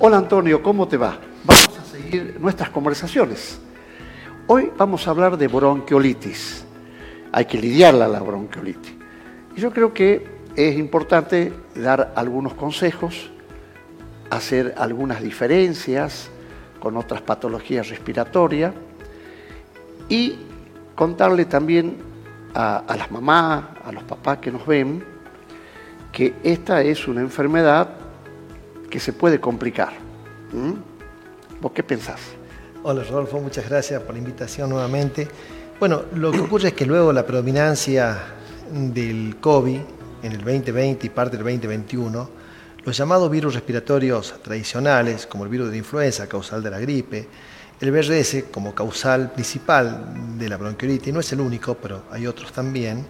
Hola Antonio, ¿cómo te va? Vamos a seguir nuestras conversaciones. Hoy vamos a hablar de bronquiolitis. Hay que lidiarla la bronquiolitis. Y yo creo que es importante dar algunos consejos, hacer algunas diferencias con otras patologías respiratorias y contarle también a, a las mamás, a los papás que nos ven, que esta es una enfermedad que se puede complicar. ¿Mm? ¿Vos qué pensás? Hola Rodolfo, muchas gracias por la invitación nuevamente. Bueno, lo que ocurre es que luego la predominancia del COVID en el 2020 y parte del 2021, los llamados virus respiratorios tradicionales, como el virus de la influenza causal de la gripe, el BRS como causal principal de la bronquiolitis, no es el único, pero hay otros también,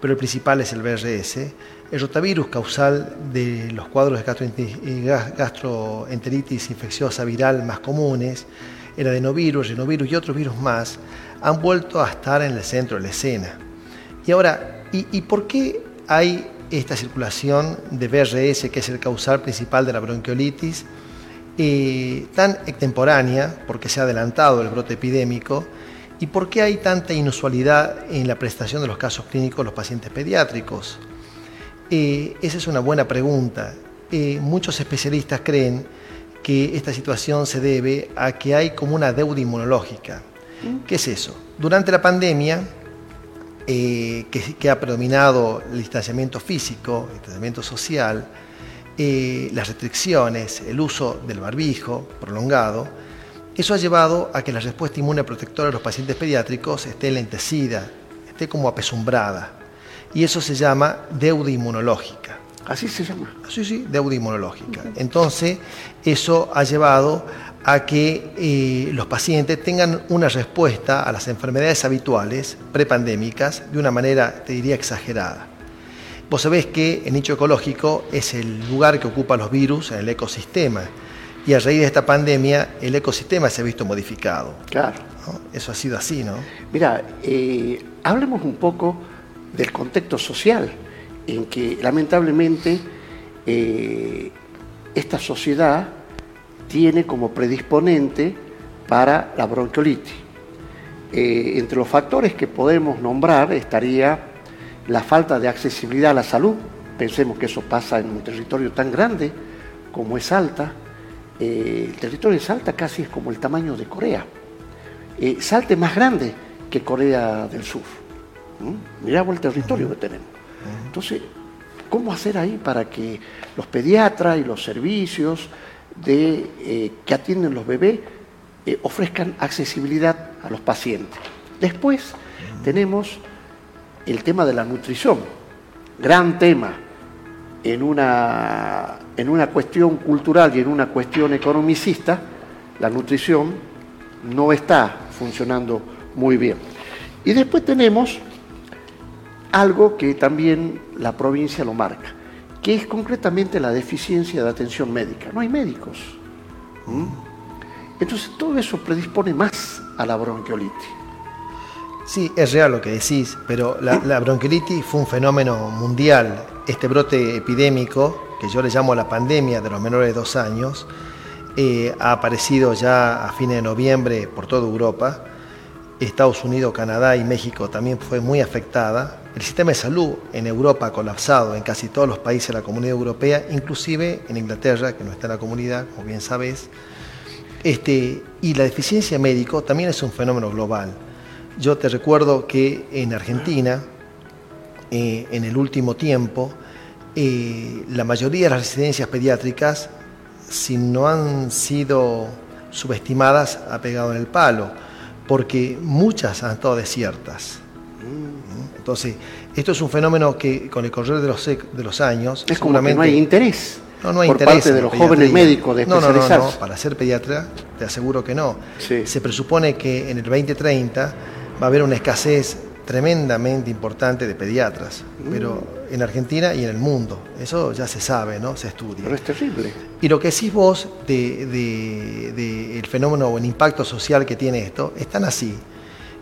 pero el principal es el BRS, el rotavirus causal de los cuadros de gastroenteritis infecciosa viral más comunes, el adenovirus, rinovirus y otros virus más, han vuelto a estar en el centro de la escena. Y ahora, ¿y, por qué hay esta circulación de BRS, que es el causal principal de la bronquiolitis, eh, tan extemporánea, porque se ha adelantado el brote epidémico, y por qué hay tanta inusualidad en la prestación de los casos clínicos de los pacientes pediátricos? Eh, esa es una buena pregunta. Eh, muchos especialistas creen que esta situación se debe a que hay como una deuda inmunológica. Mm. ¿Qué es eso? Durante la pandemia, eh, que, ha predominado el distanciamiento físico, el distanciamiento social, las restricciones, el uso del barbijo prolongado, eso ha llevado a que la respuesta inmune protectora de los pacientes pediátricos esté lentecida, esté como apesumbrada y eso se llama deuda inmunológica. ¿Así se llama? Sí, sí, deuda inmunológica. Entonces, eso ha llevado a que eh, los pacientes tengan una respuesta a las enfermedades habituales prepandémicas de una manera, te diría, exagerada. Vos sabés que el nicho ecológico es el lugar que ocupa los virus en el ecosistema y a raíz de esta pandemia el ecosistema se ha visto modificado. Claro. Eso ha sido así, ¿no? Mira, eh, hablemos un poco del contexto social en que lamentablemente eh, esta sociedad tiene como predisponente para la bronquiolitis. Eh, entre los factores que podemos nombrar estaría la falta de accesibilidad a la salud. Pensemos que eso pasa en un territorio tan grande como es Salta. Eh, el territorio de Salta casi es como el tamaño de Corea. Salta es más grande que Corea del Sur. Miramos el territorio que tenemos. Entonces, ¿cómo hacer ahí para que los pediatras y los servicios de, eh, que atienden los bebés eh, ofrezcan accesibilidad a los pacientes? Después tenemos el tema de la nutrición, gran tema en una, en una cuestión cultural y en una cuestión economicista, la nutrición no está funcionando muy bien. Y después tenemos algo que también la provincia lo marca, que es concretamente la deficiencia de atención médica. No hay médicos. Entonces todo eso predispone más a la bronquiolitis. Sí, es real lo que decís, pero la, bronquiolitis fue un fenómeno mundial. Este brote epidémico, que yo le llamo la pandemia de los menores de dos años, eh, ha aparecido ya a fines de noviembre por toda Europa. Estados Unidos, Canadá y México también fue muy afectada. El sistema de salud en Europa ha colapsado en casi todos los países de la Comunidad Europea, inclusive en Inglaterra, que no está en la comunidad, como bien sabes. Este, y la deficiencia médico también es un fenómeno global. Yo te recuerdo que en Argentina, eh, en el último tiempo, eh, la mayoría de las residencias pediátricas, si no han sido subestimadas, ha pegado en el palo porque muchas han estado desiertas. Entonces, esto es un fenómeno que con el correr de los, de los años... Es como que no hay interés. No, no hay por parte de los jóvenes médicos de no, no, no, no, para ser pediatra te aseguro que no. Se presupone que en el 2030 va a haber una escasez tremendamente importante de pediatras, mm. pero en Argentina y en el mundo. Eso ya se sabe, ¿no? Se estudia. Pero es terrible. Y lo que decís vos del de, el fenómeno o el impacto social que tiene esto, es tan así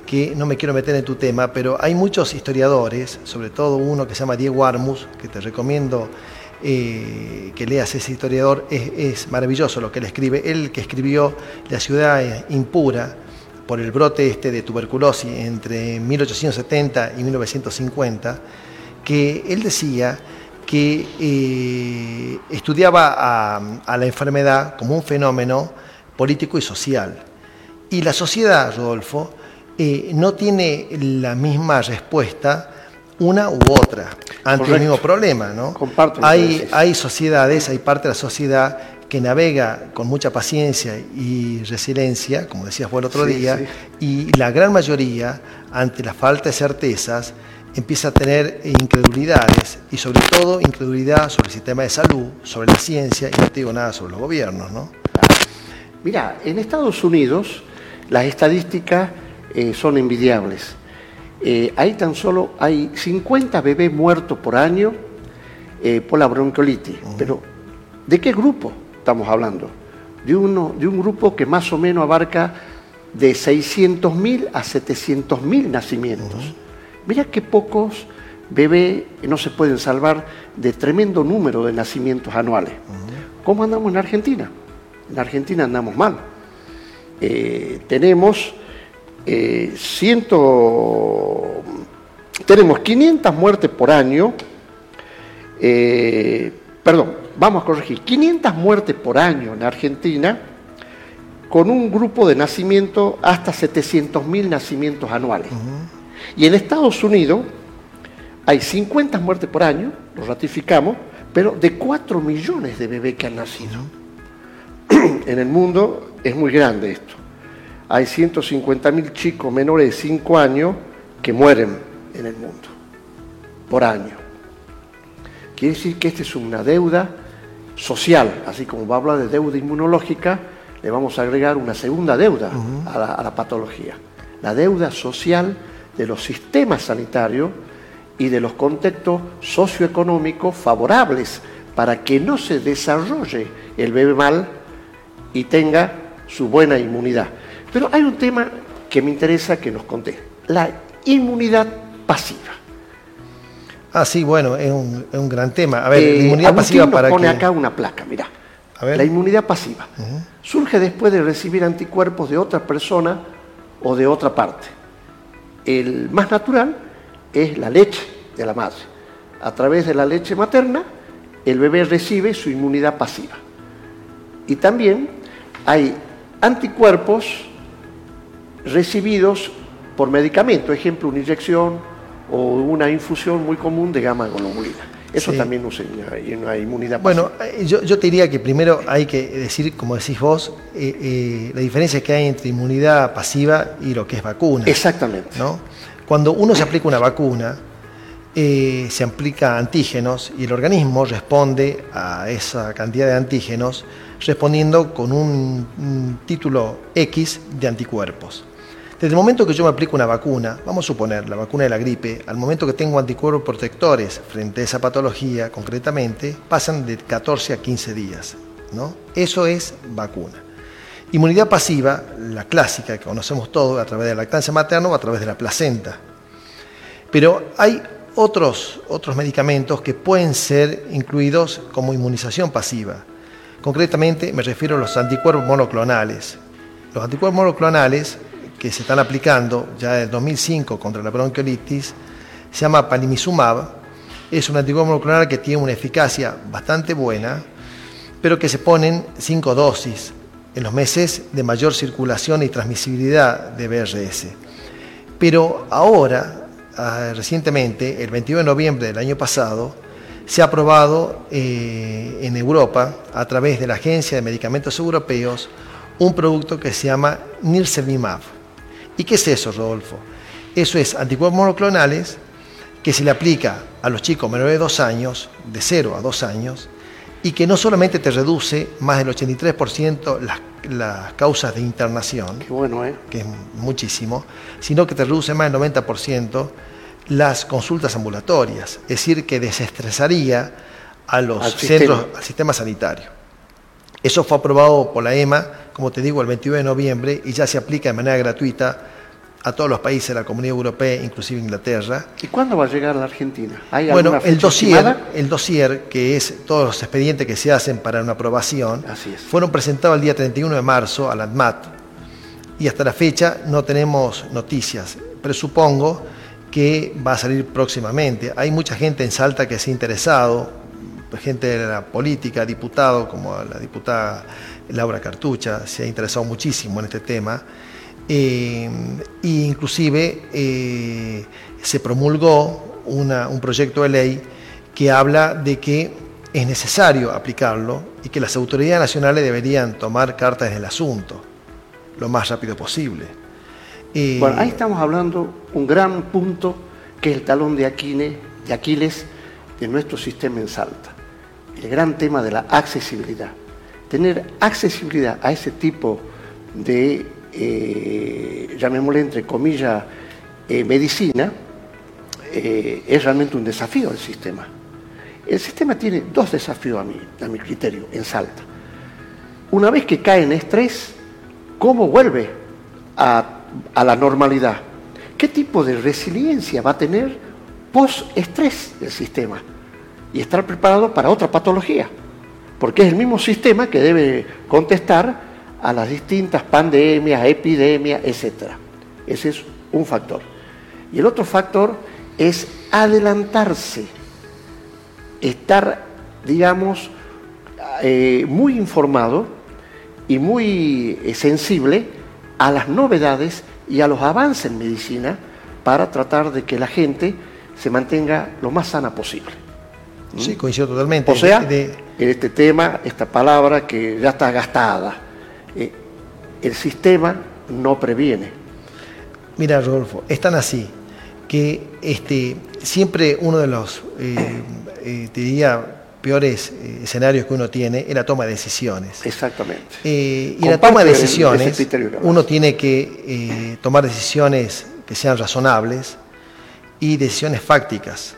que no me quiero meter en tu tema, pero hay muchos historiadores, sobre todo uno que se llama Diego Armus, que te recomiendo eh, que leas ese historiador, es, maravilloso lo que él escribe. Él que escribió La ciudad impura por el brote este de tuberculosis entre 1870 y 1950, que él decía que eh, estudiaba a, la enfermedad como un fenómeno político y social. Y la sociedad, Rodolfo, eh, no tiene la misma respuesta una u otra ante el mismo problema. ¿no? hay, hay sociedades, hay parte de la sociedad que navega con mucha paciencia y resiliencia, como decías vos el otro día, y la gran mayoría, ante la falta de certezas, empieza a tener incredulidades, y sobre todo incredulidad sobre el sistema de salud, sobre la ciencia, y no te digo nada sobre los gobiernos. ¿no? Mira, en Estados Unidos las estadísticas eh, son envidiables. Eh, hay tan solo hay 50 bebés muertos por año eh, por la bronquiolitis. Pero, ¿de qué grupo estamos hablando? De, uno, de un grupo que más o menos abarca de 600.000 a 700.000 nacimientos. Mira qué pocos bebés no se pueden salvar de tremendo número de nacimientos anuales. ¿Cómo andamos en Argentina? En Argentina andamos mal. Eh, tenemos eh, tenemos 500 muertes por año, eh, perdón, vamos a corregir, 500 muertes por año en Argentina, con un grupo de nacimiento hasta 700.000 nacimientos anuales. Y en Estados Unidos hay 50 muertes por año, lo ratificamos, pero de 4 millones de bebés que han nacido. en el mundo es muy grande esto hay 150.000 chicos menores de 5 años que mueren en el mundo por año. Quiere decir que esta es una deuda social, así como va a hablar de deuda inmunológica, le vamos a agregar una segunda deuda a, la, a la patología, la deuda social de los sistemas sanitarios y de los contextos socioeconómicos favorables para que no se desarrolle el bebé mal y tenga su buena inmunidad. Pero hay un tema que me interesa que nos conté, la inmunidad pasiva. Ah, sí, bueno, es un, gran tema. A ver, la eh, inmunidad pasiva para pone acá una placa, mira. La inmunidad pasiva surge después de recibir anticuerpos de otra persona o de otra parte. El más natural es la leche de la madre. A través de la leche materna, el bebé recibe su inmunidad pasiva. Y también hay anticuerpos recibidos por medicamento, ejemplo, una inyección o una infusión muy común de gamma globulina. Eso también no hay una inmunidad. Bueno, eh, yo, te diría que primero hay que decir, como decís vos, eh, eh, la diferencia que hay entre inmunidad pasiva y lo que es vacuna. Exactamente. ¿no? Cuando uno se aplica una vacuna, se aplica antígenos y el organismo responde a esa cantidad de antígenos respondiendo con un título X de anticuerpos. Desde el momento que yo me aplico una vacuna, vamos a suponer la vacuna de la gripe, al momento que tengo anticuerpos protectores frente a esa patología concretamente, pasan de 14 a 15 días. ¿no? Eso es vacuna. Inmunidad pasiva, la clásica que conocemos todos a través de la lactancia materna o a través de la placenta. Pero hay otros, otros medicamentos que pueden ser incluidos como inmunización pasiva. Concretamente me refiero a los anticuerpos monoclonales. Los anticuerpos monoclonales que se están aplicando ya desde 2005 contra la bronquiolitis se llama palimizumab. Es un anticuerpo monoclonal que tiene una eficacia bastante buena, pero que se ponen cinco dosis en los meses de mayor circulación y transmisibilidad de BRS. Pero ahora, ah, recientemente, el 21 de noviembre del año pasado, se ha aprobado eh, en Europa, a través de la Agencia de Medicamentos Europeos, un producto que se llama Nirsevimab. ¿Y qué es eso, Rodolfo? Eso es anticuerpos monoclonales que se le aplica a los chicos menores de 2 años, de 0 a 2 años, y que no solamente te reduce más del 83% las, las, causas de internación, bueno, ¿eh? que es muchísimo, sino que te reduce más del 90% las consultas ambulatorias, es decir, que desestresaría a los centros, al sistema sanitario. Eso fue aprobado por la EMA, como te digo, el 21 de noviembre y ya se aplica de manera gratuita a todos los países de la Comunidad Europea, inclusive Inglaterra. ¿Y cuándo va a llegar a la Argentina? ¿Hay bueno, el dossier, el dossier, que es todos los expedientes que se hacen para una aprobación, fueron presentados el día 31 de marzo a la ADMAT y hasta la fecha no tenemos noticias. Presupongo que va a salir próximamente. Hay mucha gente en Salta que se ha interesado, gente de la política, diputado como la diputada Laura Cartucha, se ha interesado muchísimo en este tema e inclusive eh, se promulgó un proyecto de ley que habla de que es necesario aplicarlo y que las autoridades nacionales deberían tomar cartas en el asunto lo más rápido posible. bueno, ahí estamos hablando un gran punto que es el talón de Aquiles de nuestro sistema en Salta. El gran tema de la accesibilidad. Tener accesibilidad a ese tipo de eh, llamémosle entre comillas, eh, medicina, eh, es realmente un desafío al sistema. El sistema tiene dos desafíos a mi, a mi criterio en Salta. Una vez que cae en estrés, ¿cómo vuelve a la normalidad? ¿Qué tipo de resiliencia va a tener post-estrés el sistema? Y estar preparado para otra patología, porque es el mismo sistema que debe contestar a las distintas pandemias, epidemias, etc. Ese es un factor. Y el otro factor es adelantarse, estar, digamos, eh, muy informado y muy eh, sensible a las novedades y a los avances en medicina para tratar de que la gente se mantenga lo más sana posible. Sí, coincido totalmente. O sea, en este tema, esta palabra que ya está gastada, eh, el sistema no previene. Mira, Rodolfo, es tan así que este, siempre uno de los, eh, eh, diría, peores escenarios que uno tiene es la toma de decisiones. Exactamente. y en la toma de decisiones, uno tiene que tomar decisiones que sean razonables y decisiones fácticas,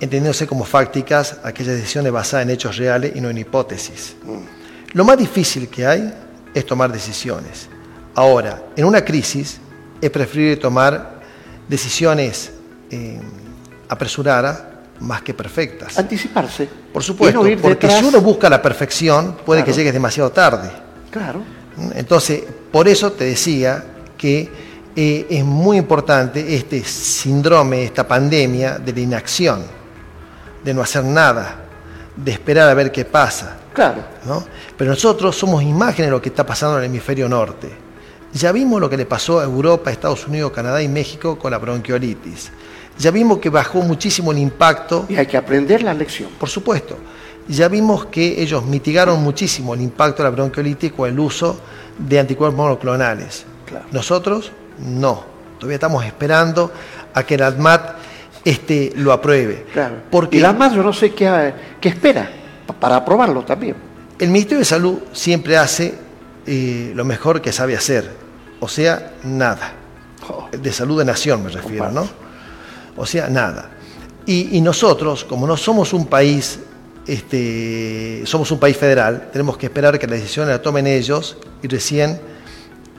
entendiéndose como fácticas aquellas decisiones basadas en hechos reales y no en hipótesis. Lo más difícil que hay es tomar decisiones. Ahora, en una crisis es preferible tomar decisiones eh, apresuradas más que perfectas. Anticiparse. Por supuesto, porque si uno busca la perfección, puede que llegues demasiado tarde. Claro. Entonces, por eso te decía que eh, es muy importante este síndrome, esta pandemia de la inacción, de no hacer nada, de esperar a ver qué pasa. Claro. ¿no? Pero nosotros somos imágenes de lo que está pasando en el hemisferio norte. Ya vimos lo que le pasó a Europa, Estados Unidos, Canadá y México con la bronquiolitis. Ya vimos que bajó muchísimo el impacto. Y hay que aprender la lección. Por supuesto. Ya vimos que ellos mitigaron muchísimo el impacto de la bronquiolitis con el uso de anticuerpos monoclonales. Nosotros no. Todavía estamos esperando a que el ADMAT este, lo apruebe. Claro. Porque, y la ADMAT yo no sé qué, qué espera para aprobarlo también. El Ministerio de Salud siempre hace eh, lo mejor que sabe hacer, o sea, nada. De salud de nación me refiero, ¿no? O sea, nada. Y, nosotros, como no somos un país, este, somos un país federal, tenemos que esperar que la decisión la tomen ellos y recién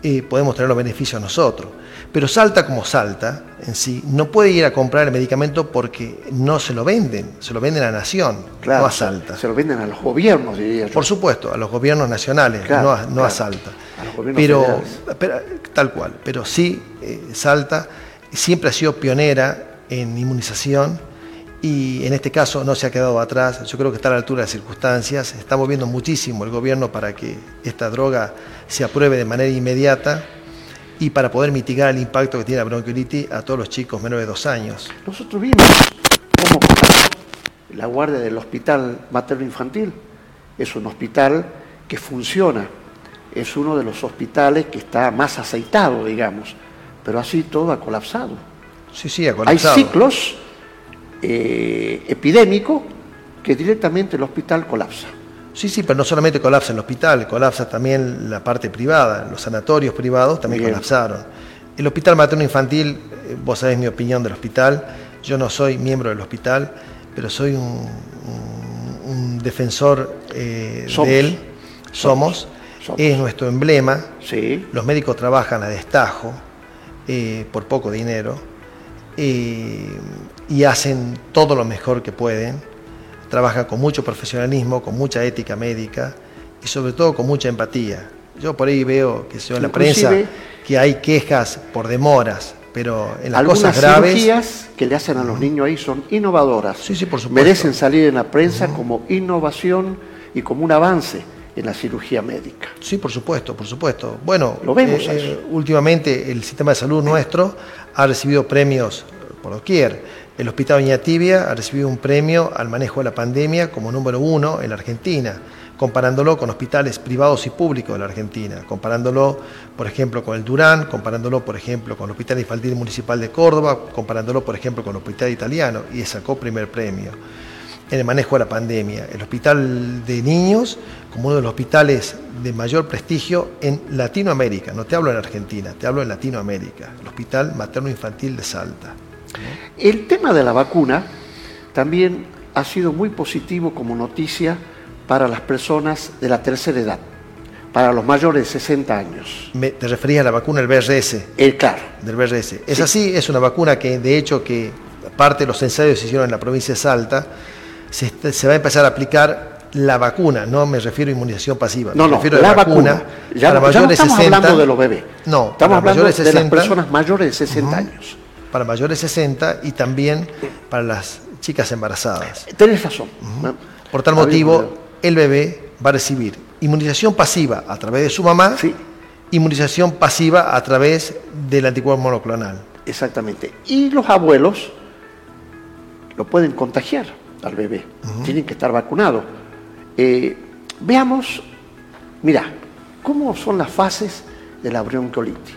eh, podemos tener los beneficios nosotros. Pero Salta como Salta en sí no puede ir a comprar el medicamento porque no se lo venden, se lo venden a la nación, no a Salta. Se lo venden a los gobiernos, diría yo. Por supuesto, a los gobiernos nacionales, no, a, Salta. pero, tal cual, pero sí, eh, Salta siempre ha sido pionera en inmunización y en este caso no se ha quedado atrás. Yo creo que está a la altura de las circunstancias. Estamos viendo muchísimo el gobierno para que esta droga se apruebe de manera inmediata y para poder mitigar el impacto que tiene la bronquiolitis a todos los chicos menores de dos años. Nosotros vimos cómo la guardia del hospital materno-infantil. Es un hospital que funciona, es uno de los hospitales que está más aceitado, digamos, pero así todo ha colapsado. Sí, sí, ha colapsado. Hay ciclos eh, epidémicos que directamente el hospital colapsa. Sí, sí, pero no solamente colapsa el hospital, colapsa también la parte privada, los sanatorios privados también colapsaron. El hospital materno-infantil, eh, vos sabés mi opinión del hospital, yo no soy miembro del hospital, pero soy un, defensor eh, de él, somos, es nuestro emblema, sí. los médicos trabajan a destajo, eh, por poco dinero eh, y hacen todo lo mejor que pueden. Trabajan con mucho profesionalismo, con mucha ética médica y sobre todo con mucha empatía. Yo por ahí veo que se en la prensa que hay quejas por demoras, pero en las cosas graves. cirugías que le hacen a los niños ahí son innovadoras. Sí, sí, por supuesto. Merecen salir en la prensa como innovación y como un avance en la cirugía médica. Sí, por supuesto, por supuesto. Bueno, lo vemos. Eh, eh, últimamente el sistema de salud nuestro ha recibido premios por doquier. El Hospital Viña Tibia ha recibido un premio al manejo de la pandemia como número uno en la Argentina comparándolo con hospitales privados y públicos de la Argentina, comparándolo, por ejemplo, con el Durán, comparándolo, por ejemplo, con el Hospital Infantil Municipal de Córdoba, comparándolo, por ejemplo, con el Hospital Italiano, y sacó primer premio en el manejo de la pandemia. El Hospital de Niños, como uno de los hospitales de mayor prestigio en Latinoamérica, no te hablo en Argentina, te hablo en Latinoamérica, el Hospital Materno Infantil de Salta. El tema de la vacuna también ha sido muy positivo como noticia para las personas de la tercera edad, para los mayores de 60 años. ¿Te referías a la vacuna del BRS? El eh, claro. Del BRS. Es así, es una vacuna que de hecho que parte de los ensayos se hicieron en la provincia de Salta, se, va a empezar a aplicar la vacuna, no me refiero a inmunización pasiva, no, me refiero a la, vacuna. Ya, para mayores no estamos hablando de los bebés. No, estamos hablando de, las personas mayores de 60 años. Para mayores de 60 y también para las chicas embarazadas. Tenés razón. Por tal motivo, el bebé va a recibir inmunización pasiva a través de su mamá, inmunización pasiva a través del anticuerpo monoclonal. Exactamente. Y los abuelos lo pueden contagiar al bebé. Tienen que estar vacunados. Eh, veamos, mira, cómo son las fases de la bronquiolitis.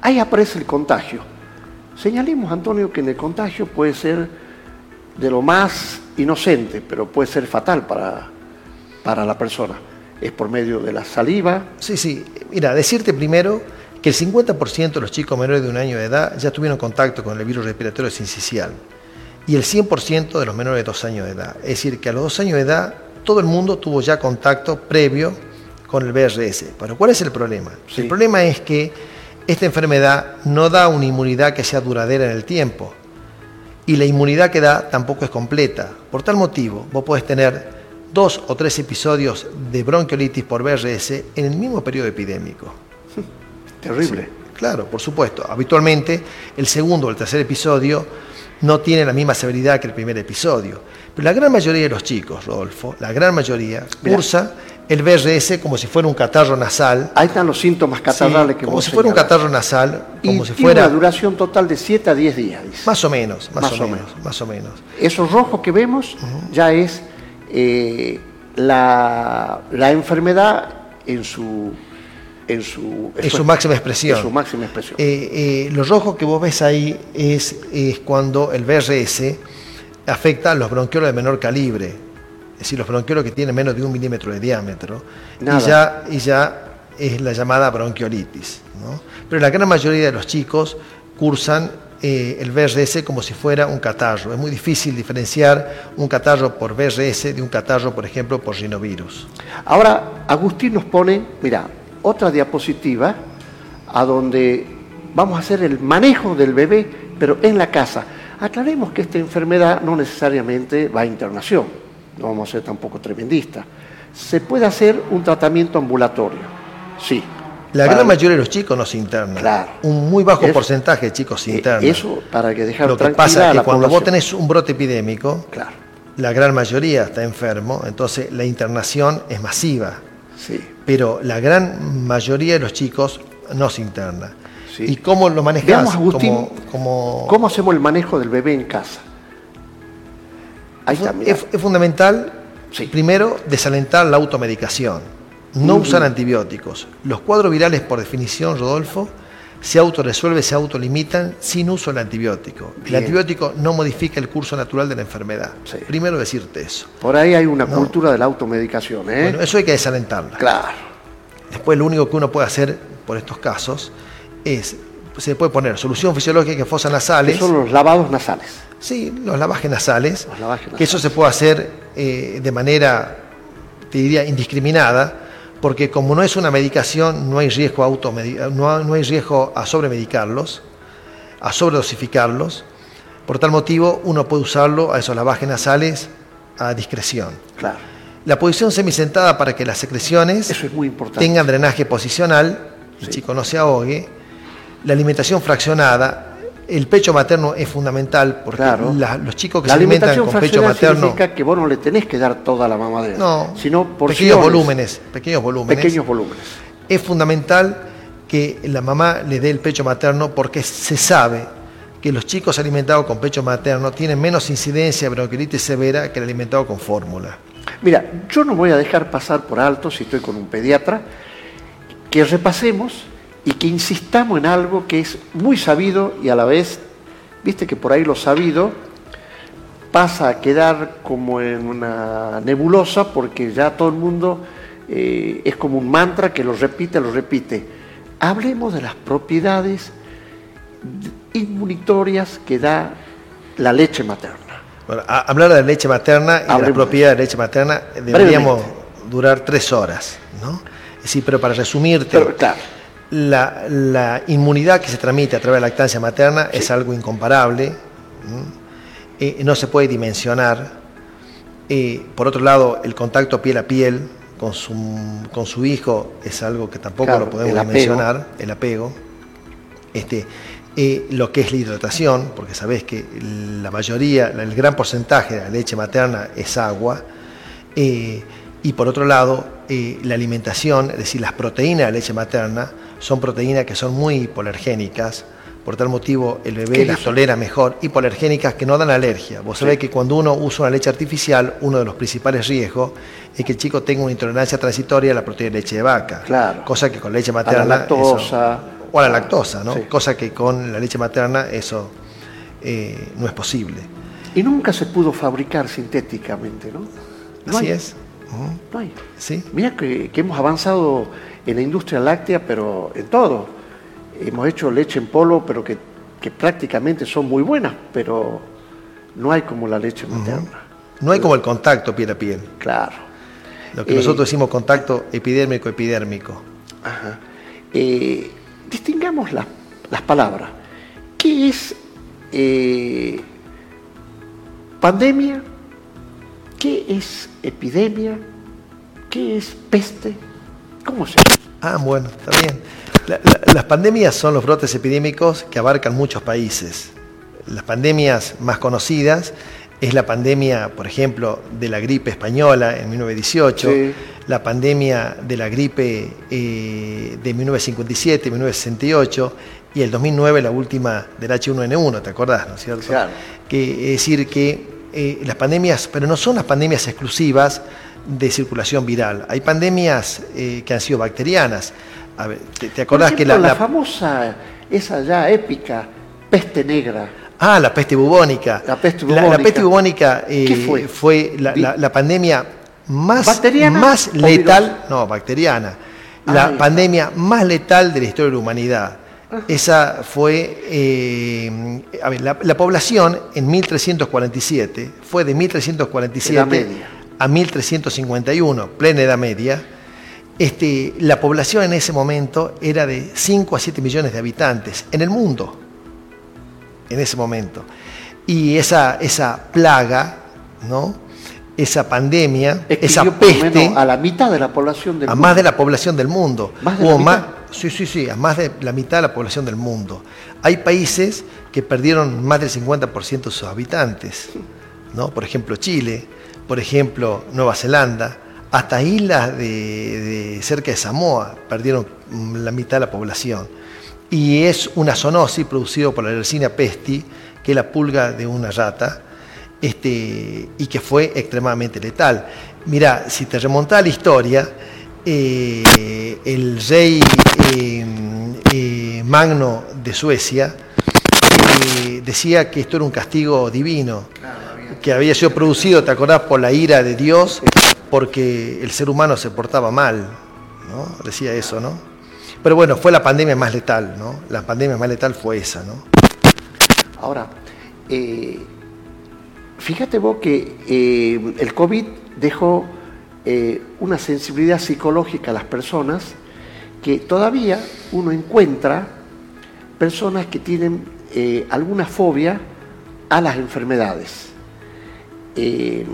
Ahí aparece el contagio. Señalemos, Antonio, que en el contagio puede ser de lo más inocente, pero puede ser fatal para, para la persona. Es por medio de la saliva. Sí, sí. Mira, decirte primero que el 50% de los chicos menores de un año de edad ya tuvieron contacto con el virus respiratorio sincicial y el 100% de los menores de dos años de edad. Es decir, que a los dos años de edad todo el mundo tuvo ya contacto previo con el BRS. Pero ¿cuál es el problema? El problema es que esta enfermedad no da una inmunidad que sea duradera en el tiempo y la inmunidad que da tampoco es completa. Por tal motivo, vos podés tener dos o tres episodios de bronquiolitis por BRS en el mismo periodo epidémico. Terrible. claro, por supuesto. Habitualmente el segundo o el tercer episodio no tiene la misma severidad que el primer episodio. Pero la gran mayoría de los chicos, Rodolfo, la gran mayoría, cursa el BRS como si fuera un catarro nasal. Ahí están los síntomas catarrales que Como si fuera un catarro nasal, como y si fuera. una duración total de 7 a 10 días. Más o menos, más, o, menos, más o menos. Esos rojos que vemos ya es eh, la, enfermedad en su, en su, su máxima expresión. su máxima expresión. Eh, eh, lo rojo que vos ves ahí es, es cuando el BRS afecta a los bronquiolos de menor calibre, es decir, los bronquiolos que tienen menos de un milímetro de diámetro, y ya, y ya es la llamada bronquiolitis. Pero la gran mayoría de los chicos cursan eh, el BRS como si fuera un catarro. Es muy difícil diferenciar un catarro por BRS de un catarro, por ejemplo, por rinovirus. Ahora, Agustín nos pone, mira, otra diapositiva a donde vamos a hacer el manejo del bebé, pero en la casa. Aclaremos que esta enfermedad no necesariamente va a internación, no vamos a ser tampoco tremendistas. Se puede hacer un tratamiento ambulatorio, sí, la gran mayoría de los chicos no se internan. Claro. Un muy bajo porcentaje de chicos se eh, internan. Eso para que dejar Lo que pasa es que cuando vos tenés un brote epidémico, claro. la gran mayoría está enfermo, entonces la internación es masiva. Sí. Pero la gran mayoría de los chicos no se interna. Sí. ¿Y cómo lo manejamos? Agustín, ¿Cómo hacemos el manejo del bebé en casa? Ahí es, es, fundamental, primero, desalentar la automedicación no usar antibióticos. Los cuadros virales, por definición, Rodolfo, se autorresuelven, se autolimitan sin uso del antibiótico. El antibiótico no modifica el curso natural de la enfermedad. Primero decirte eso. Por ahí hay una cultura de la automedicación. ¿eh? Bueno, eso hay que desalentarla. Claro. Después lo único que uno puede hacer por estos casos es, se puede poner solución fisiológica en fosas nasales. son los lavados nasales. Sí, los lavajes nasales. Los lavajes nasales. Que eso se puede hacer eh, de manera, te diría, indiscriminada porque como no es una medicación, no hay riesgo, a no, hay riesgo a sobremedicarlos. a sobredosificarlos. Por tal motivo, uno puede usarlo a esos lavajes nasales a discreción. Claro. La posición semisentada para que las secreciones Eso es muy importante. tengan drenaje posicional, el Sí. chico no se ahogue. La alimentación fraccionada. El pecho materno es fundamental porque Claro. la- los chicos que la se alimentan con pecho materno, significa que vos no le tenés que dar toda la mamadera, no, sino pequeños volúmenes, pequeños volúmenes. pequeños volúmenes. Es fundamental que la mamá le dé el pecho materno porque se sabe que los chicos alimentados con pecho materno tienen menos incidencia de bronquiolitis severa que el alimentado con fórmula. Mira, yo no voy a dejar pasar por alto, si estoy con un pediatra, que repasemos y que insistamos en algo que es muy sabido y a la vez, viste que por ahí lo sabido pasa a quedar como en una nebulosa porque ya todo el mundo eh, es como un mantra que lo repite, lo repite. Hablemos de las propiedades inmunitorias que da la leche materna. Bueno, a- hablar de la leche materna y de la Hablemos propiedad de la leche materna eh, deberíamos durar tres horas, ¿no? Decir, pero para resumirte, Pero claro, la, la inmunidad que se transmite a través de la lactancia materna es algo incomparable. Eh, no se puede dimensionar. Eh, por otro lado, el contacto piel a piel con su, con su hijo es algo que tampoco Claro, lo podemos el apego. dimensionar, el apego. Este, eh, lo que es la hidratación, porque sabés que la mayoría, el gran porcentaje de la leche materna es agua. Eh, y por otro lado, eh, la alimentación, es decir, las proteínas de la leche materna, son proteínas que son muy hipoalergénicas. Por tal motivo, el ¿Qué bebé las tolera mejor. Hipoalergénicas que no dan alergia. Vos sabés que cuando uno usa una leche artificial, uno de los principales riesgos es que el chico tenga una intolerancia transitoria a la proteína de leche de vaca. Claro. Cosa que con leche a la materna. lactosa. eso- o a la lactosa, ¿no? Sí. Cosa que con la leche materna eso eh, no es posible. Y nunca se pudo fabricar sintéticamente, ¿no? No Así hay, es. No hay. Sí. Mira que, que hemos avanzado en la industria láctea, pero en todo. Hemos hecho leche en polvo, pero que, que prácticamente son muy buenas, pero no hay como la leche materna. No hay como el contacto piel a piel. Claro. Lo que Eh, nosotros decimos contacto epidérmico-epidérmico. Ajá. Eh, distingamos la- las palabras. ¿Qué es eh, pandemia? ¿Qué es epidemia? ¿Qué es peste? ¿Cómo se llama? Ah, bueno, está bien. La- la- las pandemias son los brotes epidémicos que abarcan muchos países. Las pandemias más conocidas es la pandemia, por ejemplo, de la gripe española en 1918, Sí. la pandemia de la gripe eh, de 1957, 1968 y el 2009 la última del H1N1, ¿te acordás, no es cierto? Claro. Que, es decir, que eh, las pandemias, pero no son las pandemias exclusivas de circulación viral. Hay pandemias eh, que han sido bacterianas. A ver, ¿te, te Por acordás que la, la la- famosa, esa ya épica, peste negra. Ah, la peste bubónica. La peste La, bubónica. peste bubónica eh, ¿Qué fue? la, Vi- la- la pandemia más, ¿Bacteriana más letal, no, bacteriana, la Ahí pandemia más letal de la historia de la humanidad. Esa fue, eh, a ver, la, la población en 1347 fue de 1347 Edad media. A 1351, plena Edad Media. Este, la población en ese momento era de 5 a 7 millones de habitantes en el mundo en ese momento. Y esa, esa plaga, ¿no? esa pandemia, esa peste, a la mitad de la población del a mundo. más de la población del mundo. ¿Más de la Hubo mitad? más- sí, sí, sí, a más de la mitad de la población del mundo. Hay países que perdieron más del 50% de sus habitantes, ¿no? Por ejemplo, Chile, por ejemplo, Nueva Zelanda, hasta islas de, cerca de Samoa perdieron la mitad de la población. Y es una zoonosis producida por la Yersinia pesti, que es la pulga de una rata, este, y que fue extremadamente letal. Mira, si te remontás a la historia, eh, el rey eh, eh, Magno de Suecia decía que esto era un castigo divino, que había sido producido, ¿te acordás?, por la ira de Dios, porque el ser humano se portaba mal, ¿no? Decía eso, ¿no? Pero bueno, fue la pandemia más letal, ¿no? La pandemia más letal fue esa, ¿no? Ahora, eh, fíjate vos que eh, el COVID dejó eh, una sensibilidad psicológica a las personas que todavía uno encuentra personas que tienen alguna fobia a las enfermedades. Eh,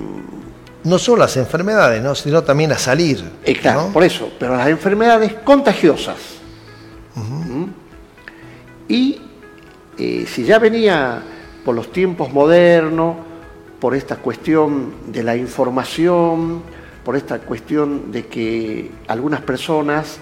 no solo las enfermedades, ¿no? sino también a salir. Eh, claro, por eso, pero las enfermedades contagiosas. ¿Mm? Y si ya venía por los tiempos modernos, por esta cuestión de la información, por esta cuestión de que algunas personas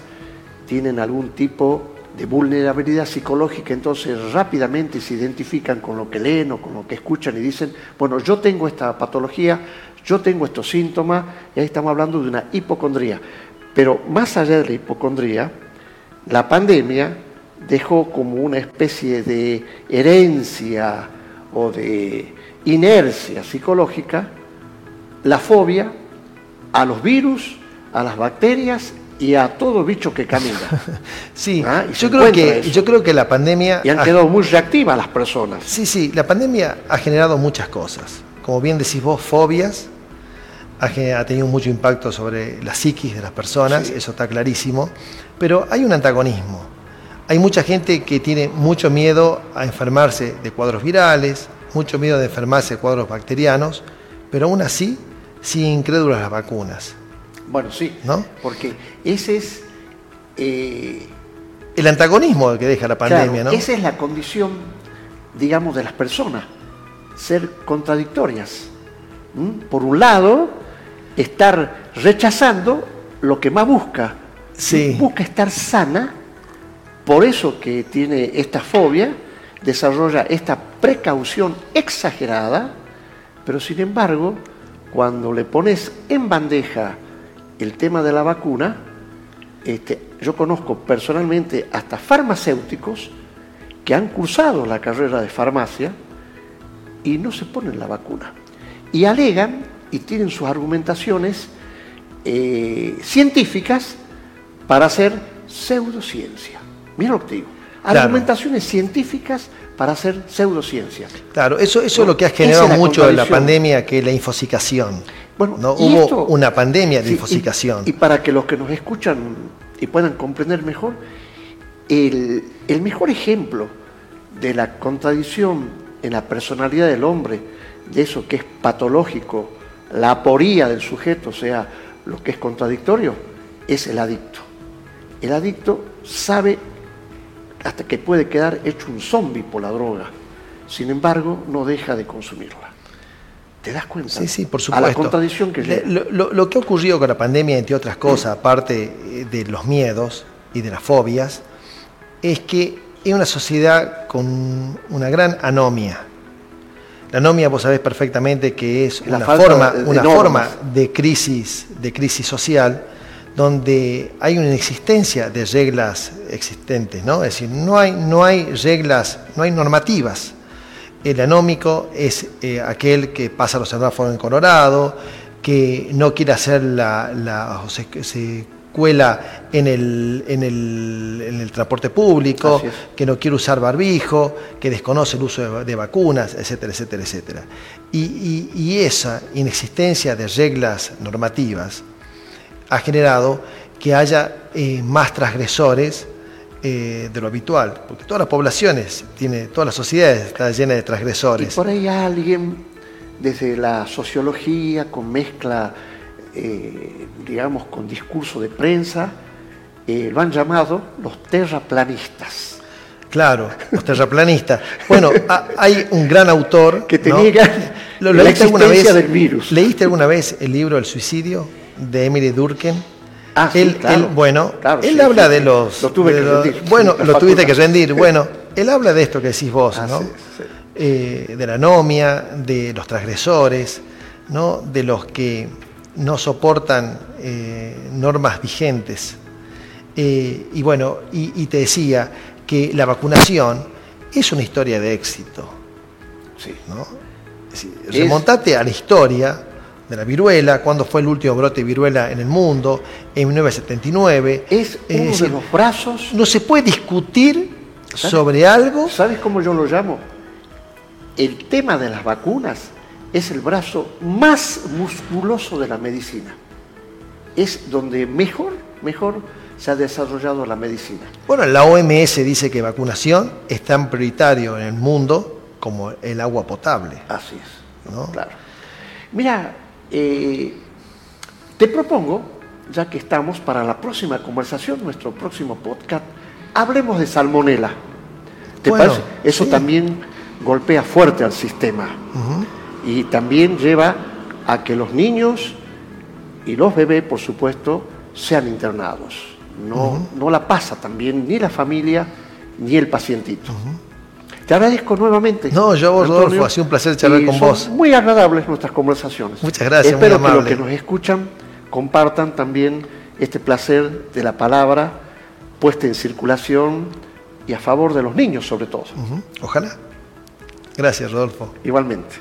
tienen algún tipo de vulnerabilidad psicológica, entonces rápidamente se identifican con lo que leen o con lo que escuchan y dicen, bueno, yo tengo esta patología, yo tengo estos síntomas, y ahí estamos hablando de una hipocondría. Pero más allá de la hipocondría, la pandemia dejó como una especie de herencia o de inercia psicológica la fobia a los virus, a las bacterias y a todo bicho que camina. sí, ¿Ah? yo, creo que, yo creo que la pandemia... Y han quedado muy reactivas las personas. Sí, sí, la pandemia ha generado muchas cosas. Como bien decís vos, fobias, ha, tenido mucho impacto sobre la psiquis de las personas, eso está clarísimo, pero hay un antagonismo. Hay mucha gente que tiene mucho miedo a enfermarse de cuadros virales, mucho miedo de enfermarse de cuadros bacterianos, pero aún así sigue incrédulas las vacunas. Bueno, sí, ¿no? porque ese es... Eh, el antagonismo que deja la pandemia, ¿no? Esa es la condición, digamos, de las personas, ser contradictorias. Por un lado, estar rechazando lo que más busca. Sí. Busca estar sana, por eso que tiene esta fobia, desarrolla esta precaución exagerada, pero sin embargo, cuando le pones en bandeja el tema de la vacuna, este, yo conozco personalmente hasta farmacéuticos que han cursado la carrera de farmacia y no se ponen la vacuna. Y alegan y tienen sus argumentaciones eh, científicas para hacer pseudociencia. Mira lo que te digo. Argumentaciones científicas para hacer pseudociencia. Claro, eso, eso es lo que ha generado mucho en la pandemia, que es la infosicación. Bueno, ¿no? Hubo una pandemia de infosicación. Y, para que los que nos escuchan y puedan comprender mejor, el, el mejor ejemplo de la contradicción en la personalidad del hombre, de eso que es patológico, la aporía del sujeto, o sea, lo que es contradictorio, es el adicto. El adicto sabe hasta que puede quedar hecho un zombi por la droga. Sin embargo, no deja de consumirla. ¿Te das cuenta? Sí, sí, por supuesto. A la contradicción que lo, lo, que ha ocurrido con la pandemia, entre otras cosas, aparte eh, de los miedos y de las fobias, es que es una sociedad con una gran anomia. La anomia, vos sabés perfectamente que es una, forma, una forma de crisis, de crisis social donde hay una inexistencia de reglas existentes, ¿no? Es decir, no hay, no hay reglas, no hay normativas. El anómico es eh, aquel que pasa los semáforos en Colorado, que no quiere hacer la, la o se, cuela en el, en el, en el transporte público, que no quiere usar barbijo, que desconoce el uso de, vacunas, etcétera, etcétera, etcétera. Y, y esa inexistencia de reglas normativas ha generado que haya eh, más transgresores eh, de lo habitual, porque todas las poblaciones, tiene, todas las sociedades están llenas de transgresores. Y por ahí alguien desde la sociología con mezcla, eh, digamos, con discurso de prensa, lo han llamado los terraplanistas. Claro, los terraplanistas. Bueno, hay un gran autor que te niega la existencia del virus. ¿Leíste alguna vez el libro El suicidio? de Emily Durkheim. Ah, él, bueno, él habla de los... Lo tuve que rendir. Bueno, lo tuviste que rendir. Bueno, él habla de esto que decís vos, ah, ¿no? Eh, de la anomia, de los transgresores, ¿no? De los que no soportan eh, normas vigentes. Eh, y bueno, y, te decía que la vacunación es una historia de éxito. Sí. ¿no? remontate a la historia de la viruela, cuándo fue el último brote de viruela en el mundo, en 1979. Es uno de los brazos. No se puede discutir sobre algo. ¿Sabes cómo yo lo llamo? El tema de las vacunas es el brazo más musculoso de la medicina. Es donde mejor, mejor se ha desarrollado la medicina. Bueno, la OMS dice que vacunación es tan prioritario en el mundo como el agua potable. Así es, ¿no? Claro. Mira, eh, te propongo, ya que estamos para la próxima conversación, nuestro próximo podcast, hablemos de salmonela. ¿Te parece? Eso también golpea fuerte al sistema y también lleva a que los niños y los bebés, por supuesto, sean internados. No, no la pasa también ni la familia ni el pacientito. Te agradezco nuevamente. No, yo vos, Rodolfo, ha sido un placer charlar con vos. Muy agradables nuestras conversaciones. Muchas gracias. Espero que los que nos escuchan compartan también este placer de la palabra puesta en circulación y a favor de los niños sobre todo. Ojalá. Gracias, Rodolfo. Igualmente.